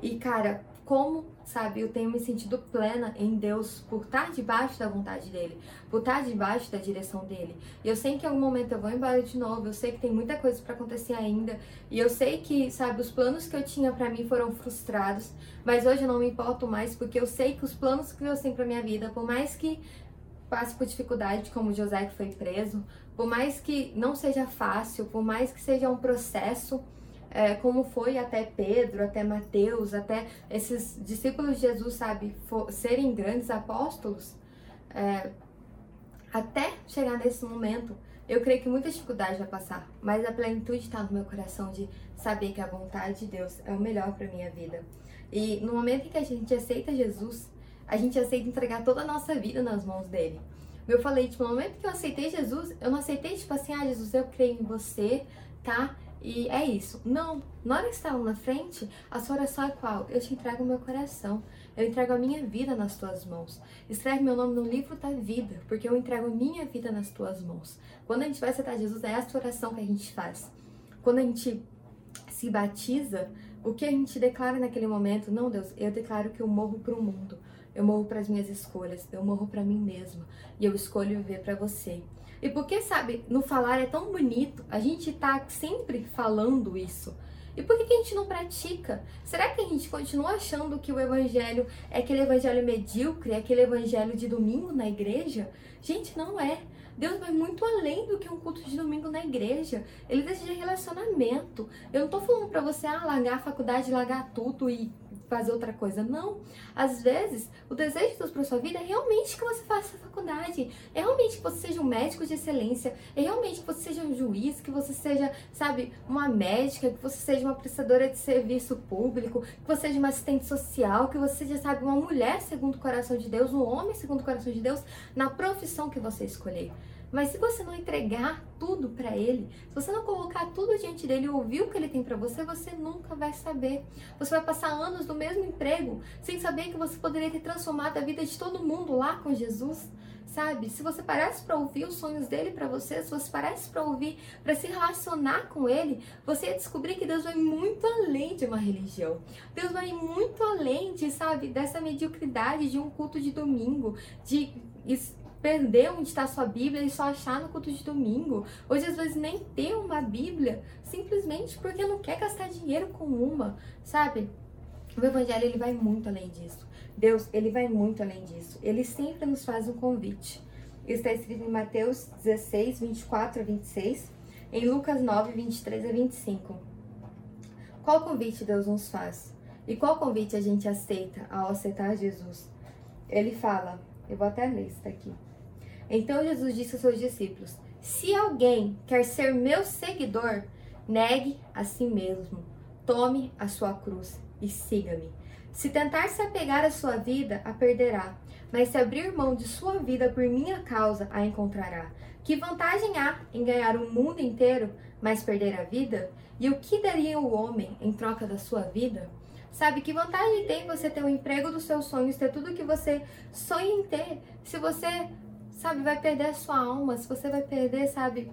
E, cara, como, sabe, eu tenho me sentido plena em Deus por estar debaixo da vontade dele, por estar debaixo da direção dele. E eu sei que em algum momento eu vou embora de novo, eu sei que tem muita coisa para acontecer ainda, e eu sei que, sabe, os planos que eu tinha para mim foram frustrados, mas hoje eu não me importo mais porque eu sei que os planos que Deus tem para minha vida, por mais que passe por dificuldade, como José que foi preso, por mais que não seja fácil, por mais que seja um processo, é, como foi até Pedro, até Mateus, até esses discípulos de Jesus, sabe, for, serem grandes apóstolos, é, até chegar nesse momento, eu creio que muita dificuldade vai passar, mas a plenitude está no meu coração de saber que a vontade de Deus é o melhor para minha vida. E no momento em que a gente aceita Jesus, a gente aceita entregar toda a nossa vida nas mãos dele. Eu falei, tipo, no momento que eu aceitei Jesus, eu não aceitei, tipo assim, ah, Jesus, eu creio em você, tá? E é isso. Não, na hora que está lá na frente, a sua oração é qual? Eu te entrego o meu coração. Eu entrego a minha vida nas tuas mãos. Escreve meu nome no livro da vida, porque eu entrego a minha vida nas tuas mãos. Quando a gente vai aceitar Jesus, é essa oração que a gente faz. Quando a gente se batiza, o que a gente declara naquele momento? Não, Deus, eu declaro que eu morro para o mundo. Eu morro para as minhas escolhas, eu morro para mim mesma e eu escolho viver para você. E porque, sabe, no falar é tão bonito, a gente tá sempre falando isso. E por que, que a gente não pratica? Será que a gente continua achando que o evangelho é aquele evangelho medíocre, é aquele evangelho de domingo na igreja? Gente, não é. Deus vai muito além do que um culto de domingo na igreja. Ele deseja relacionamento. Eu não tô falando para você ah, largar a faculdade, largar tudo e fazer outra coisa. Não. Às vezes, o desejo de Deus para sua vida é realmente que você faça faculdade, é realmente que você seja um médico de excelência, é realmente que você seja um juiz, que você seja, sabe, uma médica, que você seja uma prestadora de serviço público, que você seja uma assistente social, que você seja, sabe, uma mulher segundo o coração de Deus, um homem segundo o coração de Deus, na profissão que você escolher. Mas se você não entregar tudo para ele, se você não colocar tudo diante dele e ouvir o que ele tem para você, você nunca vai saber. Você vai passar anos no mesmo emprego sem saber que você poderia ter transformado a vida de todo mundo lá com Jesus. Sabe? Se você parasse para ouvir os sonhos dele para você, se você parasse para ouvir, para se relacionar com ele, você ia descobrir que Deus vai muito além de uma religião. Deus vai muito além de, sabe, dessa mediocridade de um culto de domingo, de perder onde está sua Bíblia e só achar no culto de domingo. Hoje, às vezes, nem ter uma Bíblia, simplesmente porque não quer gastar dinheiro com uma, sabe? O Evangelho, ele vai muito além disso. Deus, ele vai muito além disso. Ele sempre nos faz um convite. Está escrito em Mateus 16, 24 a 26, em Lucas 9, 23 a 25. Qual convite Deus nos faz? E qual convite a gente aceita ao aceitar Jesus? Ele fala, eu vou até ler isso daqui. Então Jesus disse aos seus discípulos: Se alguém quer ser meu seguidor, negue a si mesmo, Tome a sua cruz e siga-me. Se tentar se apegar à sua vida, a perderá. Mas se abrir mão de sua vida por minha causa, a encontrará. Que vantagem há em ganhar o mundo inteiro, mas perder a vida? E o que daria o homem em troca da sua vida? Sabe que vantagem tem você ter o emprego dos seus sonhos, ter tudo que você sonha em ter, se você, sabe, vai perder a sua alma, se você vai perder, sabe,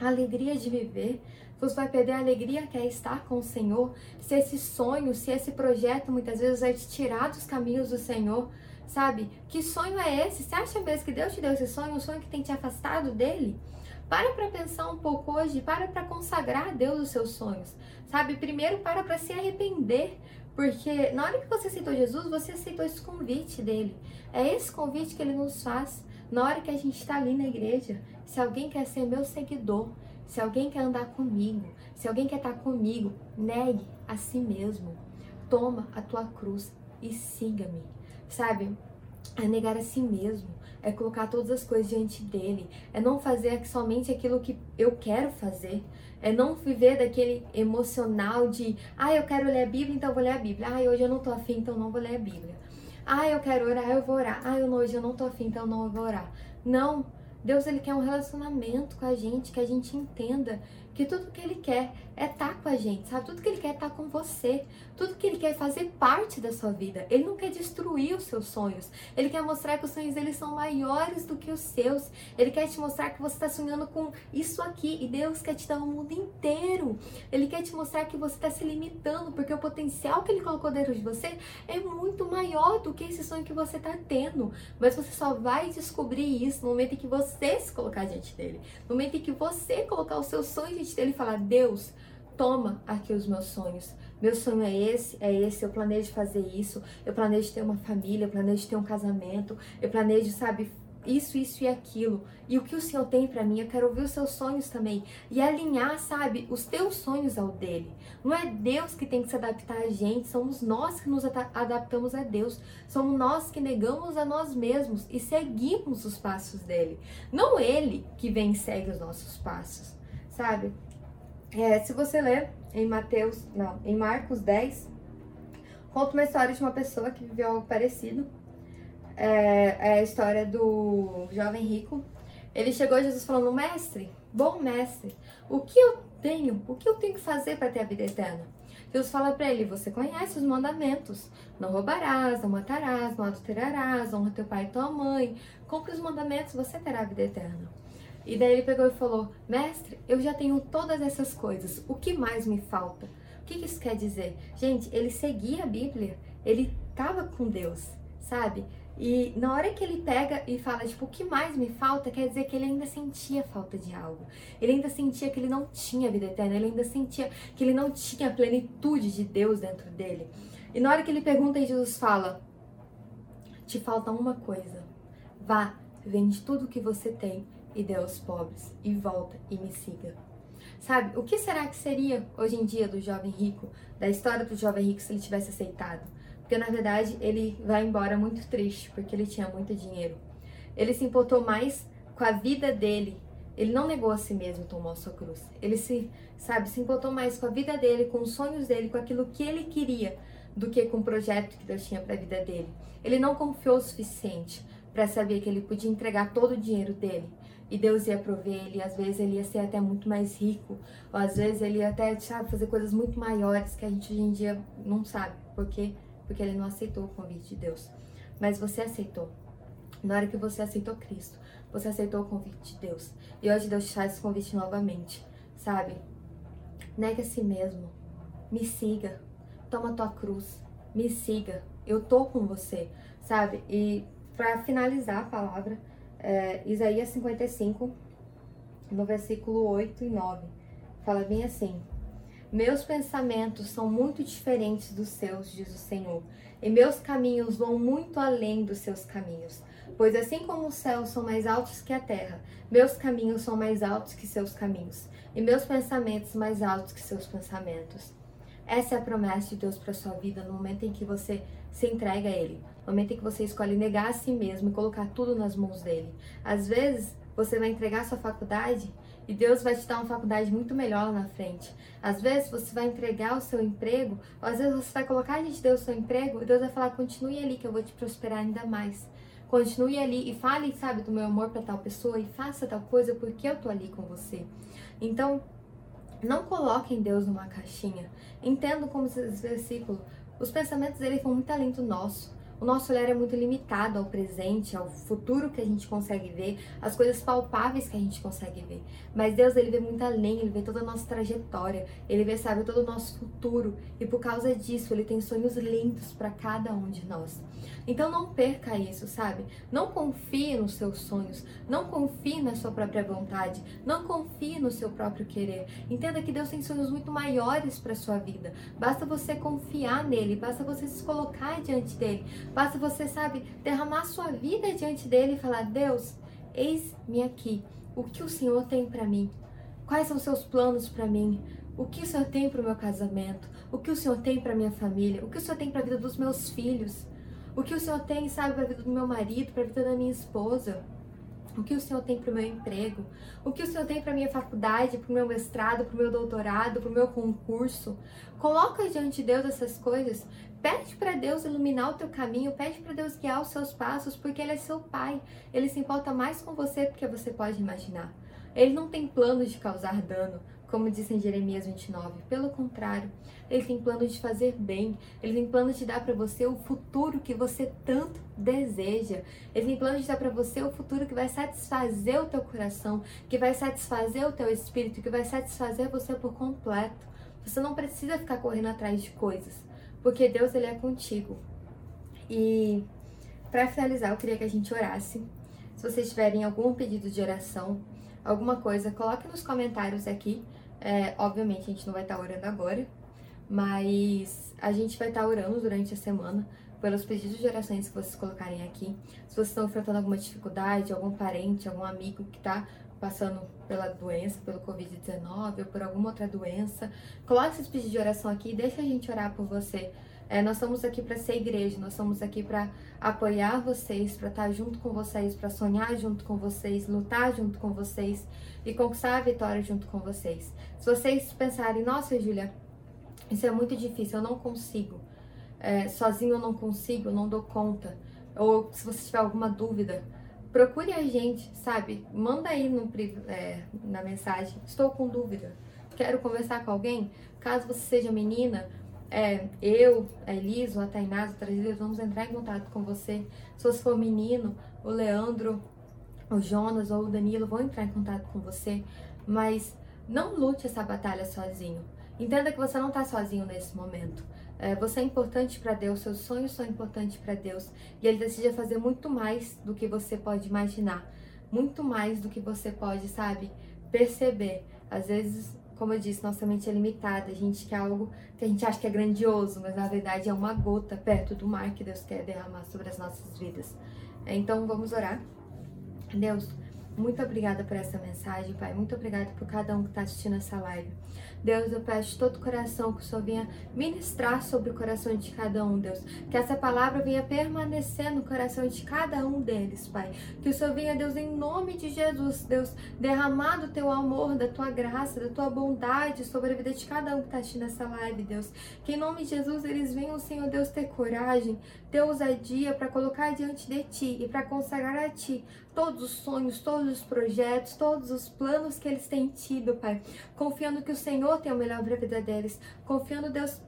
a alegria de viver, você vai perder a alegria que é estar com o Senhor, se esse sonho, se esse projeto muitas vezes vai te tirar dos caminhos do Senhor, sabe? Que sonho é esse? Você acha mesmo que Deus te deu esse sonho, um sonho que tem te afastado dele? Para para pensar um pouco hoje, para para consagrar a Deus os seus sonhos, sabe? Primeiro para para se arrepender, porque na hora que você aceitou Jesus, você aceitou esse convite dele. É esse convite que ele nos faz na hora que a gente está ali na igreja. Se alguém quer ser meu seguidor, se alguém quer andar comigo, se alguém quer estar comigo, negue a si mesmo. Toma a tua cruz e siga-me. Sabe? É negar a si mesmo, é colocar todas as coisas diante dele, é não fazer somente aquilo que eu quero fazer, é não viver daquele emocional de, ah, eu quero ler a Bíblia, então vou ler a Bíblia. Ah, hoje eu não tô afim, então não vou ler a Bíblia. Ah, eu quero orar, eu vou orar. Ah, hoje eu não tô afim, então não vou orar. Não, Deus ele quer um relacionamento com a gente, que a gente entenda que tudo que ele quer é estar tá com a gente, sabe? Tudo que ele quer é estar tá com você. Tudo que ele quer é fazer parte da sua vida. Ele não quer destruir os seus sonhos. Ele quer mostrar que os sonhos dele são maiores do que os seus. Ele quer te mostrar que você está sonhando com isso aqui e Deus quer te dar o mundo inteiro. Ele quer te mostrar que você está se limitando porque o potencial que ele colocou dentro de você é muito maior do que esse sonho que você está tendo. Mas você só vai descobrir isso no momento em que você se colocar diante dele. No momento em que você colocar os seus sonhos diante dele e falar: Deus, toma aqui os meus sonhos. Meu sonho é esse, é esse. Eu planejo fazer isso. Eu planejo ter uma família, eu planejo ter um casamento. Eu planejo, sabe, isso, isso e aquilo. E o que o Senhor tem para mim, eu quero ouvir os seus sonhos também. E alinhar, sabe, os teus sonhos ao dele. Não é Deus que tem que se adaptar a gente, somos nós que nos adaptamos a Deus. Somos nós que negamos a nós mesmos e seguimos os passos dele. Não ele que vem e segue os nossos passos sabe? É, se você ler em Mateus, não, em Marcos 10, conta uma história de uma pessoa que viveu algo parecido. É, é a história do jovem rico. Ele chegou a Jesus falando, mestre, bom mestre, o que eu tenho, o que eu tenho que fazer para ter a vida eterna? Deus fala para ele: Você conhece os mandamentos. Não roubarás, não matarás, não adulterarás, honra teu pai e tua mãe. Cumpre os mandamentos, você terá a vida eterna. E daí ele pegou e falou: Mestre, eu já tenho todas essas coisas, o que mais me falta? O que isso quer dizer? Gente, ele seguia a Bíblia, ele estava com Deus, sabe? E na hora que ele pega e fala, tipo, o que mais me falta, quer dizer que ele ainda sentia falta de algo. Ele ainda sentia que ele não tinha vida eterna, ele ainda sentia que ele não tinha a plenitude de Deus dentro dele. E na hora que ele pergunta Jesus fala: Te falta uma coisa. Vá, vende tudo o que você tem e dê aos pobres, e volta e me siga. Sabe, o que será que seria hoje em dia do jovem rico, da história do jovem rico se ele tivesse aceitado? Porque na verdade ele vai embora muito triste, porque ele tinha muito dinheiro. Ele se importou mais com a vida dele. Ele não negou a si mesmo, tomou a sua cruz. Ele se, sabe, se importou mais com a vida dele, com os sonhos dele, com aquilo que ele queria, do que com o projeto que Deus tinha para a vida dele. Ele não confiou o suficiente para saber que ele podia entregar todo o dinheiro dele e Deus ia prover ele, às vezes ele ia ser até muito mais rico, ou às vezes ele ia até, sabe, fazer coisas muito maiores que a gente hoje em dia não sabe. Por quê? Porque ele não aceitou o convite de Deus. Mas você aceitou. Na hora que você aceitou Cristo, você aceitou o convite de Deus. E hoje Deus te faz esse convite novamente, sabe? Nega a si mesmo. Me siga. Toma tua cruz. Me siga. Eu tô com você, sabe? E para finalizar a palavra, é, Isaías 55, no versículo 8 e 9, fala bem assim: Meus pensamentos são muito diferentes dos seus, diz o Senhor, e meus caminhos vão muito além dos seus caminhos. Pois assim como os céus são mais altos que a terra, meus caminhos são mais altos que seus caminhos, e meus pensamentos mais altos que seus pensamentos. Essa é a promessa de Deus para sua vida no momento em que você se entrega a Ele, no momento em que você escolhe negar a si mesmo e colocar tudo nas mãos dele. Às vezes, você vai entregar sua faculdade E Deus vai te dar uma faculdade muito melhor na frente. Às vezes você vai entregar o seu emprego, ou às vezes você vai colocar diante de Deus o seu emprego, e Deus vai falar: continue ali que eu vou te prosperar ainda mais. Continue ali e fale, sabe, do meu amor para tal pessoa e faça tal coisa porque eu tô ali com você. Então, não coloquem Deus numa caixinha. Entendo como esse versículo, os pensamentos dele vão muito além do nosso. O nosso olhar é muito limitado ao presente, ao futuro que a gente consegue ver, às coisas palpáveis que a gente consegue ver. Mas Deus, ele vê muito além, ele vê toda a nossa trajetória, ele vê, sabe, todo o nosso futuro. E por causa disso, ele tem sonhos lindos para cada um de nós. Então não perca isso, sabe? Não confie nos seus sonhos, não confie na sua própria vontade, não confie no seu próprio querer. Entenda que Deus tem sonhos muito maiores para sua vida. Basta você confiar nele, basta você se colocar diante dele, basta você, sabe, derramar sua vida diante dele e falar: "Deus, eis-me aqui. O que o Senhor tem para mim? Quais são seus planos para mim? O que o Senhor tem para o meu casamento? O que o Senhor tem para minha família? O que o Senhor tem para a vida dos meus filhos? O que o Senhor tem, sabe, para a vida do meu marido, para a vida da minha esposa? O que o Senhor tem para o meu emprego? O que o Senhor tem para minha faculdade, para o meu mestrado, para o meu doutorado, para o meu concurso? Coloca diante de Deus essas coisas. Pede para Deus iluminar o teu caminho, pede para Deus guiar os seus passos, porque Ele é seu Pai. Ele se importa mais com você do que você pode imaginar. Ele não tem plano de causar dano, como diz em Jeremias 29. Pelo contrário, ele tem plano de fazer bem, ele tem plano de dar para você o futuro que você tanto deseja. Ele tem plano de dar para você o futuro que vai satisfazer o teu coração, que vai satisfazer o teu espírito, que vai satisfazer você por completo. Você não precisa ficar correndo atrás de coisas, porque Deus ele é contigo. E para finalizar, eu queria que a gente orasse. Se vocês tiverem algum pedido de oração, alguma coisa, coloque nos comentários aqui. É, obviamente a gente não vai estar tá orando agora, mas a gente vai estar tá orando durante a semana pelos pedidos de orações que vocês colocarem aqui. Se vocês estão enfrentando alguma dificuldade, algum parente, algum amigo que está passando pela doença, pelo Covid-19 ou por alguma outra doença, coloque esses pedidos de oração aqui e deixa a gente orar por você. É, nós estamos aqui para ser igreja, nós estamos aqui para apoiar vocês, para estar junto com vocês, para sonhar junto com vocês, lutar junto com vocês e conquistar a vitória junto com vocês. Se vocês pensarem, nossa, Júlia, isso é muito difícil, eu não consigo, é, sozinho eu não consigo, eu não dou conta, ou se você tiver alguma dúvida, procure a gente, sabe? Manda aí no, é, na mensagem, estou com dúvida, quero conversar com alguém. Caso você seja menina, é, eu, a Elisa, a Tainá, outras vezes, vamos entrar em contato com você. Se você for menino, o Leandro, o Jonas ou o Danilo vão entrar em contato com você, mas não lute essa batalha sozinho. Entenda que você não está sozinho nesse momento. É, você é importante para Deus, seus sonhos são importantes para Deus e Ele deseja fazer muito mais do que você pode imaginar, muito mais do que você pode, sabe, perceber. Às vezes como eu disse, nossa mente é limitada, a gente quer algo que a gente acha que é grandioso, mas na verdade é uma gota perto do mar que Deus quer derramar sobre as nossas vidas. Então vamos orar. Deus, muito obrigada por essa mensagem, Pai. Muito obrigada por cada um que está assistindo essa live. Deus, eu peço de todo o coração que o Senhor venha ministrar sobre o coração de cada um, Deus. Que essa palavra venha permanecer no coração de cada um deles, Pai. Que o Senhor venha, Deus, em nome de Jesus, Deus, derramar do teu amor, da tua graça, da tua bondade sobre a vida de cada um que está assistindo essa live, Deus. Que em nome de Jesus eles venham, Senhor Deus, ter coragem, ter ousadia para colocar diante de Ti e para consagrar a Ti todos os sonhos, todos os projetos, todos os planos que eles têm tido, Pai. Confiando que o Senhor tem o melhor para a vida deles. Confiando, Deus,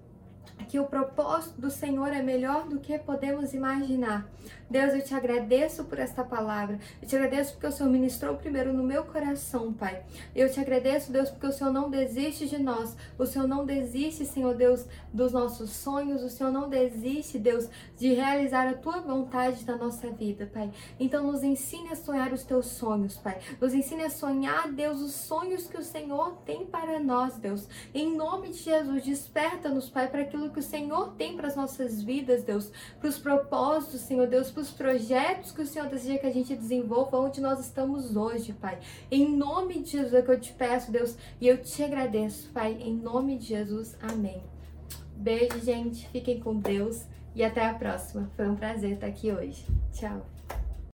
que o propósito do Senhor é melhor do que podemos imaginar. Deus, eu te agradeço por esta palavra. Eu te agradeço porque o Senhor ministrou primeiro no meu coração, Pai. Eu te agradeço, Deus, porque o Senhor não desiste de nós. O Senhor não desiste, Senhor Deus, dos nossos sonhos. O Senhor não desiste, Deus, de realizar a tua vontade na nossa vida, Pai. Então, nos ensine a sonhar os teus sonhos, Pai. Nos ensine a sonhar, Deus, os sonhos que o Senhor tem para nós, Deus. Em nome de Jesus, desperta-nos, Pai, para aquilo que o Senhor tem para as nossas vidas, Deus. Para os propósitos, Senhor Deus para os projetos que o Senhor deseja que a gente desenvolva onde nós estamos hoje, Pai. Em nome de Jesus é que eu te peço, Deus, e eu te agradeço, Pai. Em nome de Jesus, amém. Beijo, gente. Fiquem com Deus e até a próxima. Foi um prazer estar aqui hoje. Tchau.